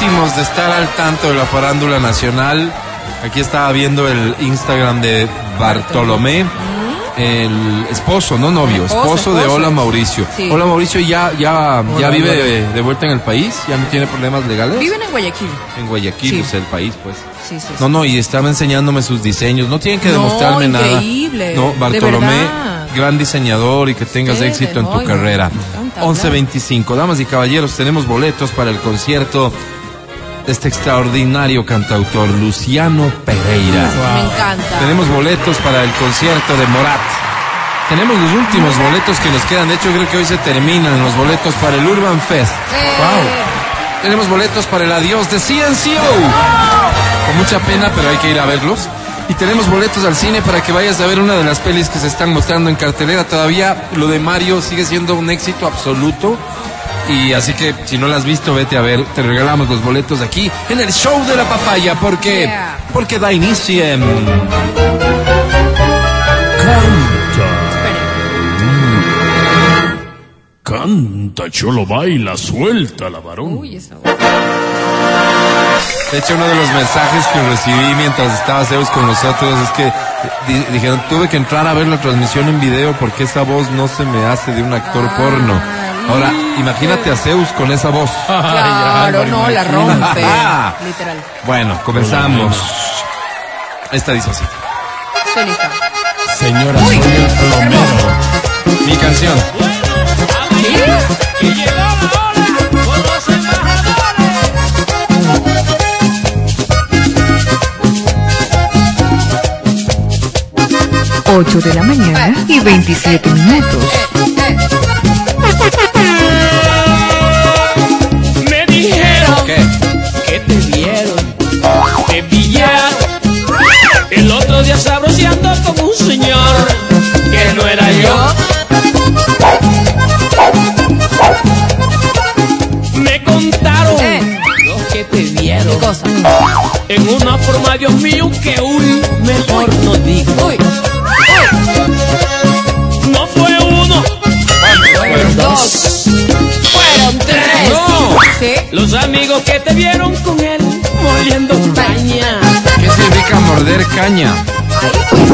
De estar al tanto de la farándula nacional. Aquí estaba viendo el Instagram de Bartolomé, el esposo, no novio, Esposo, esposo, de. Hola Mauricio. Sí. Hola Mauricio ya ya ya Hola, vive de, de vuelta en el país, ya no tiene problemas legales. Viven en Guayaquil. En Guayaquil, Sí. es el país, pues. Sí, sí, sí. No, no, y estaba enseñándome sus diseños. No tienen que No, demostrarme increíble. nada. No, Bartolomé, gran diseñador y que tengas Ustedes, éxito en tu oigan, carrera. tanta 11.25. Damas y caballeros, tenemos boletos para el concierto de este extraordinario cantautor, Luciano Pereira. Me encanta. Tenemos boletos para el concierto de Morat. Tenemos los últimos boletos que nos quedan. De hecho, creo que hoy se terminan los boletos para el Urban Fest. Eh, Tenemos boletos para el adiós de CNCO. Con mucha pena, pero hay que ir a verlos. Y tenemos boletos al cine para que vayas a ver una de las pelis que se están mostrando en cartelera. Todavía lo de Mario sigue siendo un éxito absoluto. Y así que si no la has visto, vete a ver. Te regalamos los boletos aquí en el show de la papaya. Porque, Yeah. porque da inicio en... Canta, cholo, baila, suelta la varón. Uy, esa voz. De hecho, uno de los mensajes que recibí mientras estaba Zeus con nosotros es que di- dijeron, tuve que entrar a ver la transmisión en video porque esa voz no se me hace de un actor Ah, porno. Ahora, imagínate a Zeus con esa voz. Claro, no, la rompe. Literal. Bueno, comenzamos. Esta dice así. Estoy lista. Señora, soy el plomero. Mi canción. 8 de la mañana y 27 minutos. Día sabroseando con un señor que no era yo. Me contaron Eh. los que te vieron Cosa. en una forma, Dios mío, que uy, mejor no digo. Uy. No fue uno, Fueron dos. Fueron tres. ¡No! Sí. los amigos que te vieron con él moliendo caña. ¿Qué significa morder caña?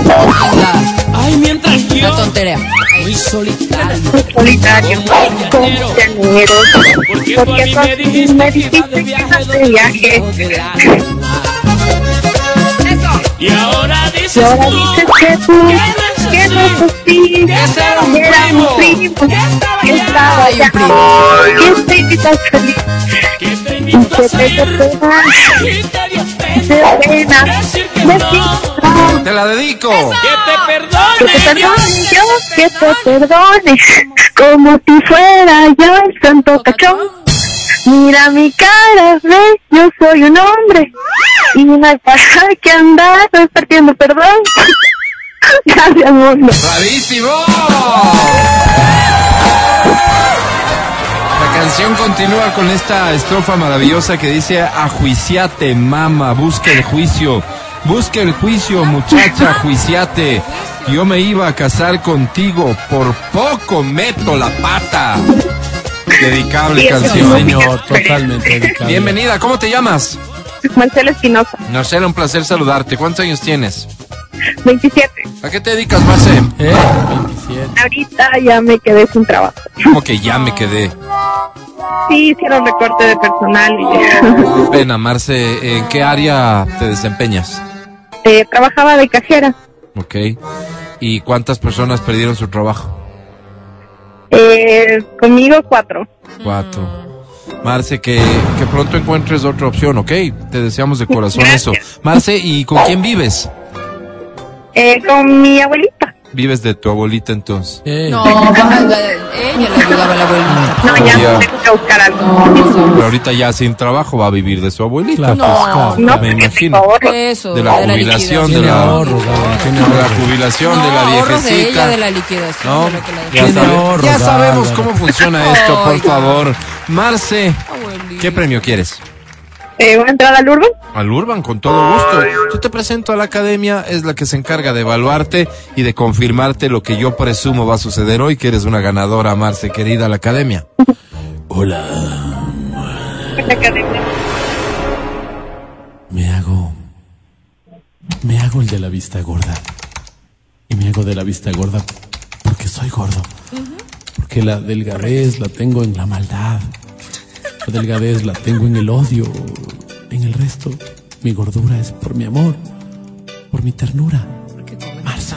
La, Ay, mientras yo tontería. muy solitario. solitario, llaneros, Porque tú a mí me dijiste me que ibas de dijiste que viaje de viaje. Y ahora dices Y ahora tú que tú, que no es así, que era un que era un primo, que estaba que allá, estaba primo. que invitas feliz, que y que te dio pena, y te dio pena no, ¡Te la dedico! que te perdone, que te perdone Dios. yo, que te perdone, como si fuera yo el santo cachón. Mira mi cara, ve, yo soy un hombre y no hay para que andar repartiendo perdón. Gracias, mundo. ¡Bravísimo! La canción continúa con esta estrofa maravillosa que dice Ajuiciate, mama, busca el juicio. Busca el juicio, muchacha, juiciate. Yo me iba a casar contigo, por poco meto la pata. Dedicable canción. Señor, totalmente dedicado. Bienvenida, ¿cómo te llamas? Marcela Espinosa, Marcela, un placer saludarte. ¿Cuántos años tienes? 27. ¿A qué te dedicas, Marce? Eh, 27. Ahorita ya me quedé sin trabajo. Como que ya me quedé. Sí, hicieron recorte de personal y Pena, Marce, ¿en qué área te desempeñas? eh, trabajaba de cajera. Ok. ¿Y cuántas personas perdieron su trabajo? Eh, conmigo cuatro. Cuatro. Marce, que, que pronto encuentres otra opción, ¿ok? Te deseamos de corazón eso. Marce, ¿y con quién vives? Eh, con mi abuelita. Vives de tu abuelita entonces. Eh, No, ella le ayudaba a la abuelita. No, ya Ya. tengo que buscar algo. No, Pero ahorita ya sin trabajo va a vivir de su abuelita. claro, No. claro. No, Me imagino. Eso, De la jubilación, de la, de la jubilación, de la ahorros de ella, viejecita. de la liquidación. ¿No? de lo que la Ya, sabe- sabemos cómo funciona esto, por favor. Marce. ¿qué premio quieres? Eh, ¿Voy a entrar al Urban? Al Urban, con todo gusto. Yo te presento a la academia, es la que se encarga de evaluarte y de confirmarte lo que yo presumo va a suceder hoy, que eres una ganadora, Marce, querida, la academia. Hola. la academia. Me hago. Me hago el de la vista gorda. Y me hago de la vista gorda porque soy gordo. Porque la delgadez la tengo en la maldad. La delgadez la tengo en el odio. En el resto, mi gordura es por mi amor. Por mi ternura. Marce.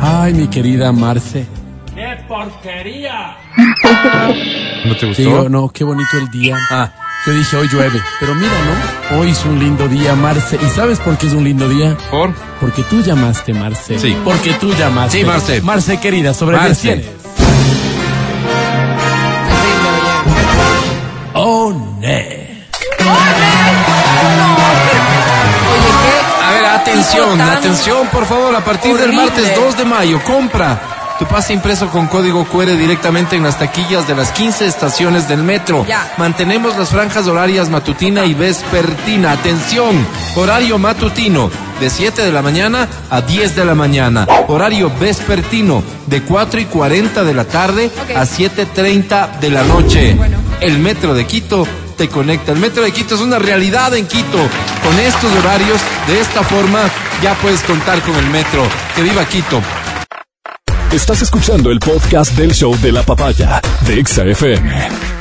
Ay, mi querida Marce. ¡Qué porquería! ¿No te gustó? Digo, no, qué bonito el día. Ah. Yo dije, hoy llueve. Pero mira, ¿no? Hoy es un lindo día, Marce. ¿Y sabes por qué es un lindo día? ¿Por? Porque tú llamaste, Marce. Sí. Porque tú llamaste. Sí, Marce. Marce, querida, sobre Marce. Atención, por favor, a partir del martes 2 de mayo, compra tu pase impreso con código QR directamente en las taquillas de las 15 estaciones del metro. Ya. Mantenemos las franjas horarias matutina y vespertina. Atención, horario matutino de 7 de la mañana a 10 de la mañana. Horario vespertino de 4 y 40 de la tarde Ok. a 7.30 de la noche. Bueno. El metro de Quito te conecta. El metro de Quito es una realidad en Quito. Con estos horarios, de esta forma, ya puedes contar con el metro. Que viva Quito. Estás escuchando el podcast del show de la papaya de Exa FM.